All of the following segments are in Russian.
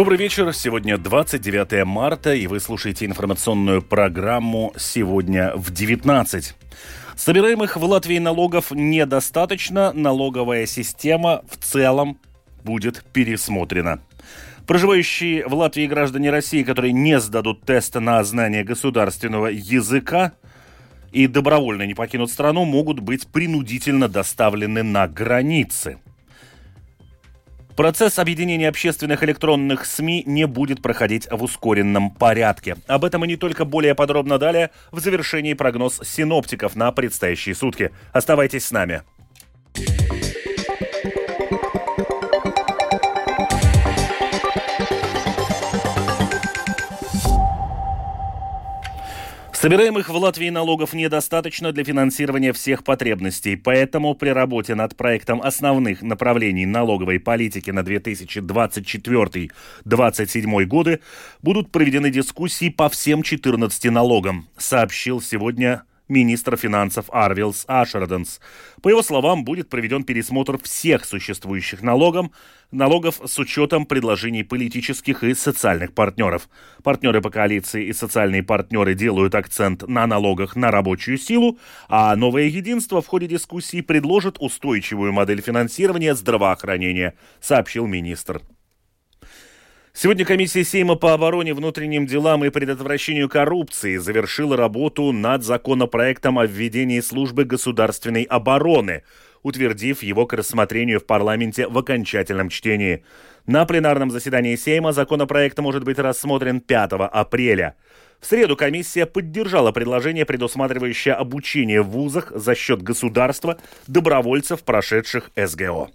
Добрый вечер. Сегодня 29 марта, и вы слушаете информационную программу «Сегодня в 19». Собираемых в Латвии налогов недостаточно. Налоговая система в целом будет пересмотрена. Проживающие в Латвии граждане России, которые не сдадут тест на знание государственного языка и добровольно не покинут страну, могут быть принудительно доставлены на границы – Процесс объединения общественных электронных СМИ не будет проходить в ускоренном порядке. Об этом и не только более подробно далее в завершении прогноз синоптиков на предстоящие сутки. Оставайтесь с нами. Собираемых в Латвии налогов недостаточно для финансирования всех потребностей, поэтому при работе над проектом основных направлений налоговой политики на 2024-2027 годы будут проведены дискуссии по всем 14 налогам, сообщил сегодня министр финансов Арвилс Ашерденс. По его словам, будет проведен пересмотр всех существующих налогов, налогов с учетом предложений политических и социальных партнеров. Партнеры по коалиции и социальные партнеры делают акцент на налогах на рабочую силу, а новое единство в ходе дискуссии предложит устойчивую модель финансирования здравоохранения, сообщил министр. Сегодня комиссия Сейма по обороне, внутренним делам и предотвращению коррупции завершила работу над законопроектом о введении службы государственной обороны, утвердив его к рассмотрению в парламенте в окончательном чтении. На пленарном заседании Сейма законопроект может быть рассмотрен 5 апреля. В среду комиссия поддержала предложение, предусматривающее обучение в вузах за счет государства добровольцев, прошедших СГО.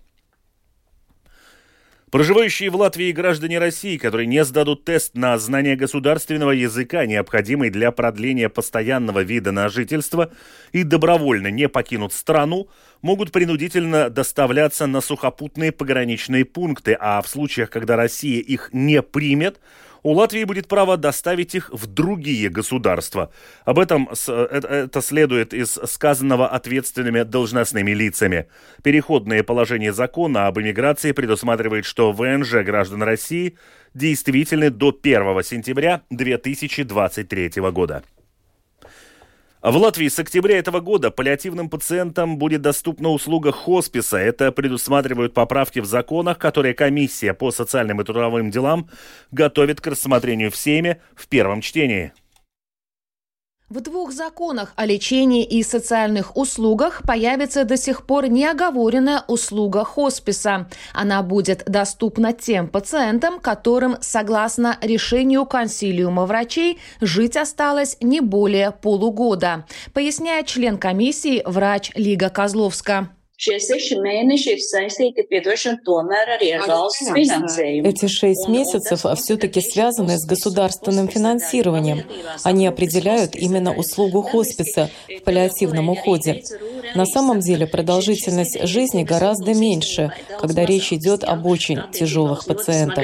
Проживающие в Латвии граждане России, которые не сдадут тест на знание государственного языка, необходимый для продления постоянного вида на жительство, и добровольно не покинут страну, могут принудительно доставляться на сухопутные пограничные пункты, а в случаях, когда Россия их не примет, у Латвии будет право доставить их в другие государства. Об этом э, это следует из сказанного ответственными должностными лицами. Переходное положение закона об иммиграции предусматривает, что ВНЖ граждан России действительны до 1 сентября 2023 года. В Латвии с октября этого года паллиативным пациентам будет доступна услуга хосписа. Это предусматривают поправки в законах, которые комиссия по социальным и трудовым делам готовит к рассмотрению в Сейме в первом чтении. В двух законах о лечении и социальных услугах появится до сих пор неоговоренная услуга хосписа. Она будет доступна тем пациентам, которым, согласно решению консилиума врачей, жить осталось не более полугода, поясняет член комиссии врач Лига Козловска. Šie seši mēneši ir saistīti, piedošana, tomēr arī ar valsts финансированием. Эти шесть месяцев все-таки связаны с государственным финансированием. Они определяют именно услугу хосписа в паллиативном уходе. На самом деле продолжительность жизни гораздо меньше, когда речь идет об очень тяжелых пациентах.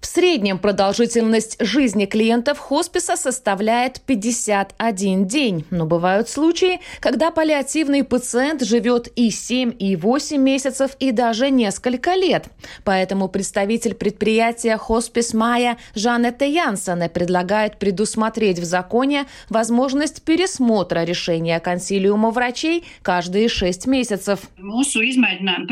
В среднем продолжительность жизни клиентов хосписа составляет 51 день. Но бывают случаи, когда паллиативный пациент живет и и 7, и 8 месяцев, и даже несколько лет. Поэтому представитель предприятия «Хоспис Майя» Жанетта Янсене предлагает предусмотреть в законе возможность пересмотра решения консилиума врачей каждые 6 месяцев. Mūsu izmēģinājuma.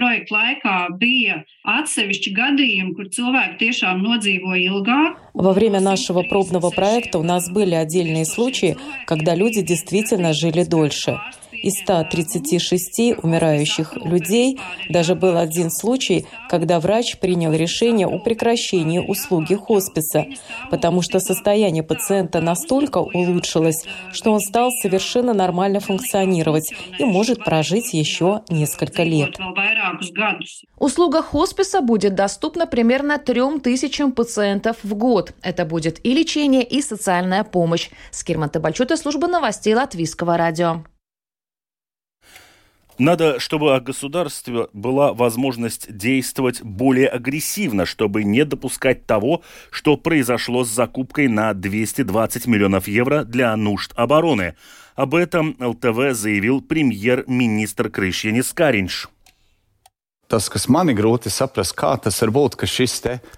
Во время нашего пробного проекта у нас были отдельные случаи, когда люди действительно жили дольше. Из 136 умирающих людей даже был один случай, когда врач принял решение о прекращении услуги хосписа, потому что состояние пациента настолько улучшилось, что он стал совершенно нормально функционировать и может прожить еще несколько лет. Услуга хосписа будет доступна примерно трем тысячам пациентов в год. Это будет и лечение, и социальная помощь. Скирман Табальчута, служба новостей Латвийского радио. Надо, чтобы о государстве была возможность действовать более агрессивно, чтобы не допускать того, что произошло с закупкой на 220 миллионов евро для нужд обороны. Об этом ЛТВ заявил премьер-министр Крышьянис Каринш.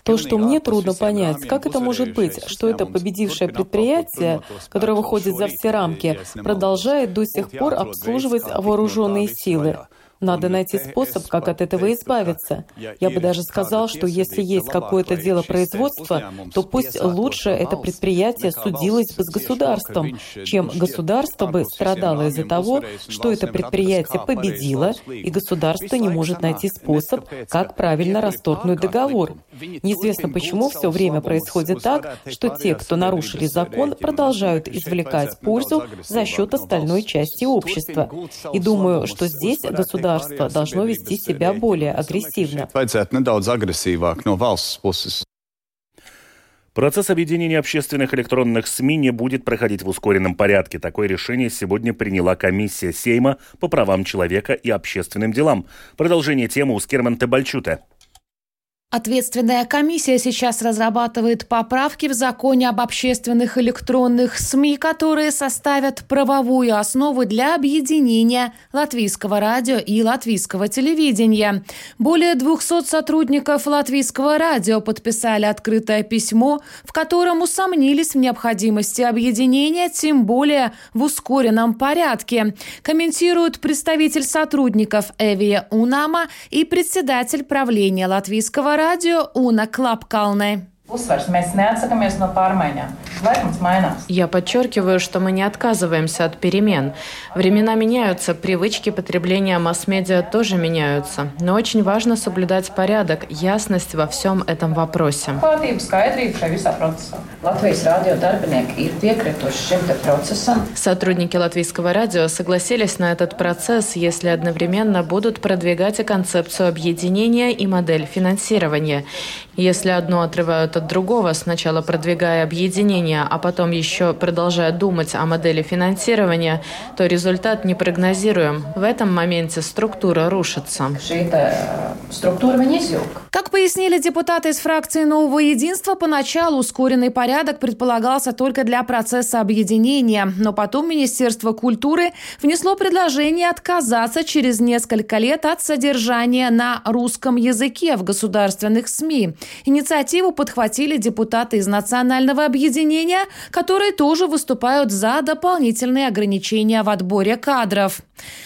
То, что мне трудно понять, как это может быть, что это победившее предприятие, которое выходит за все рамки, продолжает до сих пор обслуживать вооруженные силы. Надо найти способ, как от этого избавиться. Я бы даже сказал, что если есть какое-то дело производства, то пусть лучше это предприятие судилось бы с государством, чем государство бы страдало из-за того, что это предприятие победило, и государство не может найти способ, как правильно расторгнуть договор. Неизвестно, почему все время происходит так, что те, кто нарушили закон, продолжают извлекать пользу за счет остальной части общества. И думаю, что здесь государство государство должно вести себя более агрессивно. Процесс объединения общественных электронных СМИ не будет проходить в ускоренном порядке. Такое решение сегодня приняла комиссия Сейма по правам человека и общественным делам. Продолжение темы у Скерман Тебальчута. Ответственная комиссия сейчас разрабатывает поправки в законе об общественных электронных СМИ, которые составят правовую основу для объединения латвийского радио и латвийского телевидения. Более 200 сотрудников латвийского радио подписали открытое письмо, в котором усомнились в необходимости объединения, тем более в ускоренном порядке. Комментируют представитель сотрудников Эвия Унама и председатель правления латвийского радио Уна Клапкалне. Uzsvars, mēs neatsakāmies no pārmaiņām. Laikmets mainās. Я подчеркиваю, что мы не отказываемся от перемен. Времена меняются, привычки потребления масс-медиа тоже меняются. Но очень важно соблюдать порядок, ясность во всем этом вопросе. Сотрудники латвийского радио согласились на этот процесс, если одновременно будут продвигать и концепцию объединения и модель финансирования. Если одно отрывают от другого, сначала продвигая объединение, а потом еще продолжая думать о модели финансирования, то результат непрогнозируем. В этом моменте структура рушится. Как пояснили депутаты из фракции «Нового единства», поначалу ускоренный порядок предполагался только для процесса объединения, но потом Министерство культуры внесло предложение отказаться через несколько лет от содержания на русском языке в государственных СМИ. Инициативу подхватили депутаты из Национального объединения, которые тоже выступают за дополнительные ограничения в отборе кадров.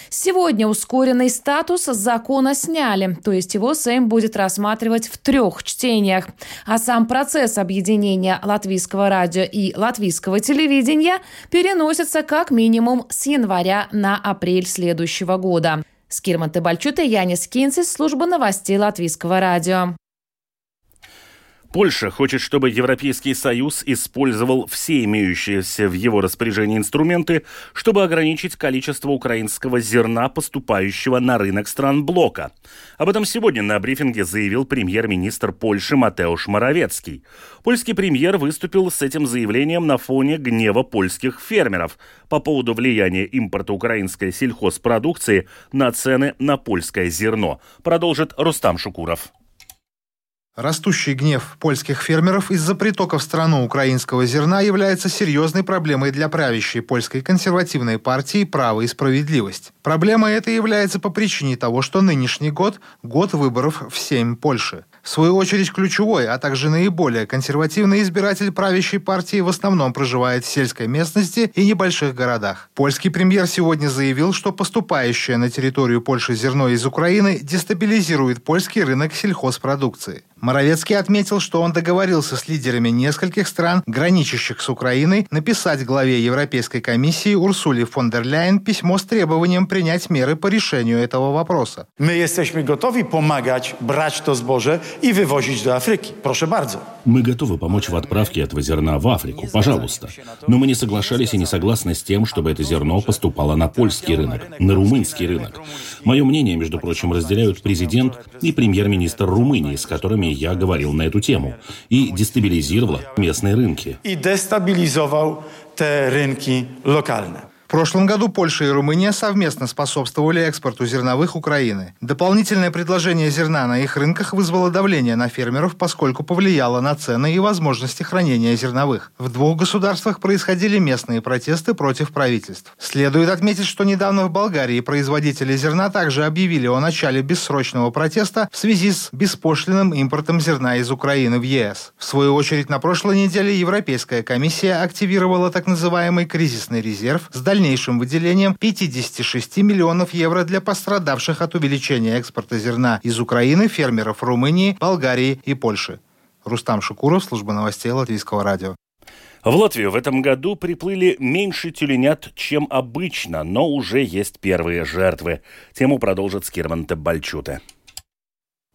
Сегодня ускоренный статус закона сняли, то есть его Сейм будет рассматривать в трех чтениях. А сам процесс объединения латвийского радио и латвийского телевидения переносится как минимум с января на апрель следующего года. Скирман Тебальчута, Янис Кинцис, служба новостей Латвийского радио. Польша хочет, чтобы Европейский Союз использовал все имеющиеся в его распоряжении инструменты, чтобы ограничить количество украинского зерна, поступающего на рынок стран блока. Об этом сегодня на брифинге заявил премьер-министр Польши Матеуш Моровецкий. Польский премьер выступил с этим заявлением на фоне гнева польских фермеров по поводу влияния импорта украинской сельхозпродукции на цены на польское зерно, продолжит Рустам Шукуров. Растущий гнев польских фермеров из-за притока в страну украинского зерна является серьезной проблемой для правящей польской консервативной партии «Право и справедливость». Проблема эта является по причине того, что нынешний год – год выборов в Сейм Польши. В свою очередь ключевой, а также наиболее консервативный избиратель правящей партии в основном проживает в сельской местности и небольших городах. Польский премьер сегодня заявил, что поступающее на территорию Польши зерно из Украины дестабилизирует польский рынок сельхозпродукции. Моровецкий отметил, что он договорился с лидерами нескольких стран, граничащих с Украиной, написать главе Европейской комиссии Урсуле фон дер Ляйен письмо с требованием принять меры по решению этого вопроса. Мы jesteśmy gotowi pomagać, брать to zboże и вывозить до Африки. Прошу bardzo. Мы готовы помочь в отправке этого зерна в Африку, пожалуйста. Но мы не соглашались и не согласны с тем, чтобы это зерно поступало на польский рынок, на румынский рынок. Мое мнение, между прочим, разделяют президент и премьер-министр Румынии, с которыми я говорил на эту тему, и дестабилизировала местные рынки. И дестабилизовал те рынки локальные. Прошлом году Польша и Румыния совместно способствовали экспорту зерновых Украины. Дополнительное предложение зерна на их рынках вызвало давление на фермеров, поскольку повлияло на цены и возможности хранения зерновых. В двух государствах происходили местные протесты против правительств. Следует отметить, что недавно в Болгарии производители зерна также объявили о начале бессрочного протеста в связи с беспошлиным импортом зерна из Украины в ЕС. В свою очередь, на прошлой неделе Европейская комиссия активировала так называемый кризисный резерв с дальнейшим дальнейшим выделением 56 миллионов евро для пострадавших от увеличения экспорта зерна из Украины фермеров Румынии, Болгарии и Польши. Рустам Шукуров, служба новостей Латвийского радио. В Латвию в этом году приплыли меньше тюленят, чем обычно, но уже есть первые жертвы. Тему продолжит Скирман Бальчуте.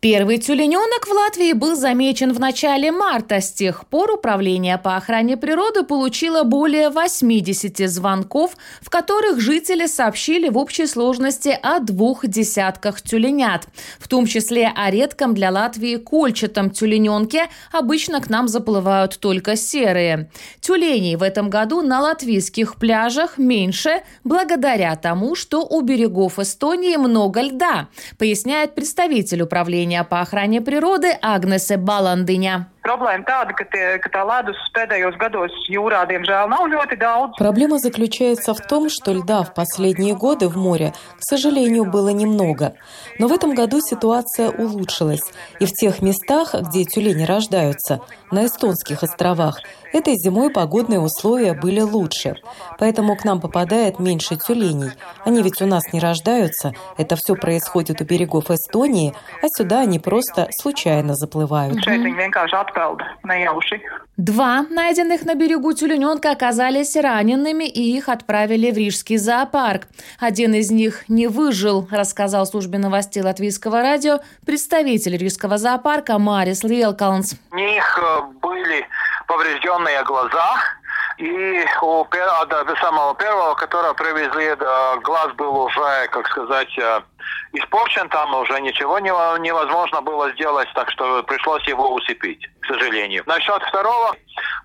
Первый тюлененок в Латвии был замечен в начале марта. С тех пор Управление по охране природы получило более 80 звонков, в которых жители сообщили в общей сложности о двух десятках тюленят. В том числе о редком для Латвии кольчатом тюлененке. Обычно к нам заплывают только серые. Тюленей в этом году на латвийских пляжах меньше благодаря тому, что у берегов Эстонии много льда, поясняет представитель управления по охране природы Агнесе Баландыня. Problēma tāda, ka, tie, ka tā ledus pēdējos gados jūrā, diemžēl, nav ļoti daudz. Проблема заключается в том, что льда в последние годы в море, к сожалению, было немного. Но в этом году ситуация улучшилась. И в тех местах, где тюлени рождаются, на эстонских островах, этой зимой погодные условия были лучше. Поэтому к нам попадает меньше тюленей. Они ведь у нас не рождаются. Это все происходит у берегов Эстонии, а сюда они просто случайно заплывают. Два найденных на берегу тюлененка оказались ранеными, и их отправили в Рижский зоопарк. Один из них не выжил, рассказал службе новостей Латвийского радио представитель Рижского зоопарка Марис Лелкалнс. У них э, были поврежденные глаза, и у самого первого, которого привезли, глаз был уже, как сказать, э, испорчен, там уже ничего невозможно было сделать, так что пришлось его усыпить, к сожалению. Насчет второго,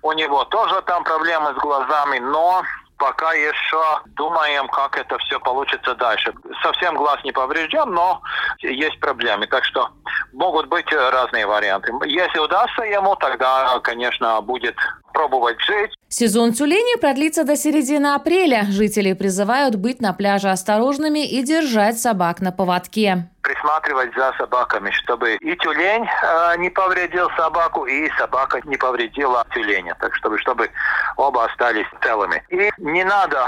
у него тоже там проблемы с глазами, но пока еще думаем, как это все получится дальше. Совсем глаз не поврежден, но есть проблемы. Так что могут быть разные варианты. Если удастся ему, тогда, конечно, будет пробовать жить. Сезон тюленей продлится до середины апреля. Жители призывают быть на пляже осторожными и держать собак на поводке присматривать за собаками, чтобы и тюлень э, не повредил собаку, и собака не повредила тюленя. Так чтобы, чтобы оба остались целыми. И не надо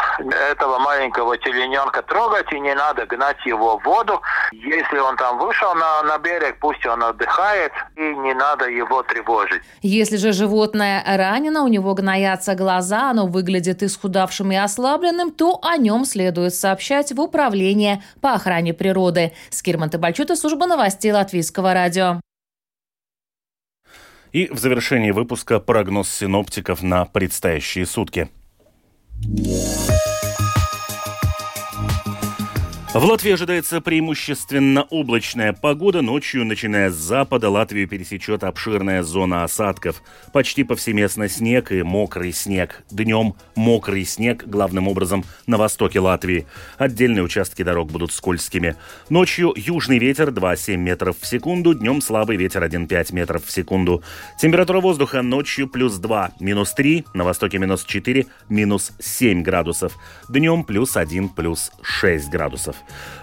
этого маленького тюлененка трогать, и не надо гнать его в воду. Если он там вышел на, на берег, пусть он отдыхает, и не надо его тревожить. Если же животное ранено, у него гноятся глаза, оно выглядит исхудавшим и ослабленным, то о нем следует сообщать в Управление по охране природы. Скирма Монтебальчута, служба новостей Латвийского радио. И в завершении выпуска прогноз синоптиков на предстоящие сутки. В Латвии ожидается преимущественно облачная погода. Ночью, начиная с запада, Латвию пересечет обширная зона осадков. Почти повсеместно снег и мокрый снег. Днем мокрый снег, главным образом на востоке Латвии. Отдельные участки дорог будут скользкими. Ночью южный ветер 2,7 метров в секунду, днем слабый ветер 1,5 метров в секунду. Температура воздуха ночью плюс 2, минус 3, на востоке минус 4, минус 7 градусов. Днем плюс 1, плюс 6 градусов.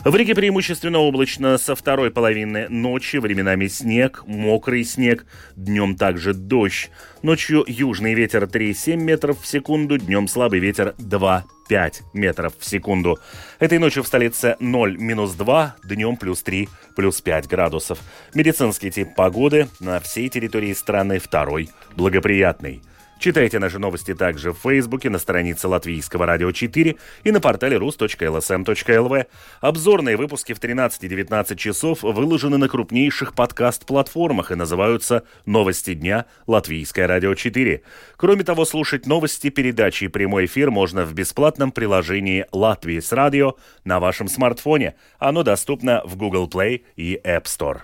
В Риге преимущественно облачно со второй половины ночи, временами снег, мокрый снег, днем также дождь. Ночью южный ветер 3,7 метров в секунду, днем слабый ветер 2 5 метров в секунду. Этой ночью в столице 0 минус 2, днем плюс 3 плюс 5 градусов. Медицинский тип погоды на всей территории страны второй благоприятный. Читайте наши новости также в Фейсбуке, на странице Латвийского радио 4 и на портале rus.lsm.lv. Обзорные выпуски в 13 и 19 часов выложены на крупнейших подкаст-платформах и называются «Новости дня. Латвийское радио 4». Кроме того, слушать новости, передачи и прямой эфир можно в бесплатном приложении «Латвии с радио» на вашем смартфоне. Оно доступно в Google Play и App Store.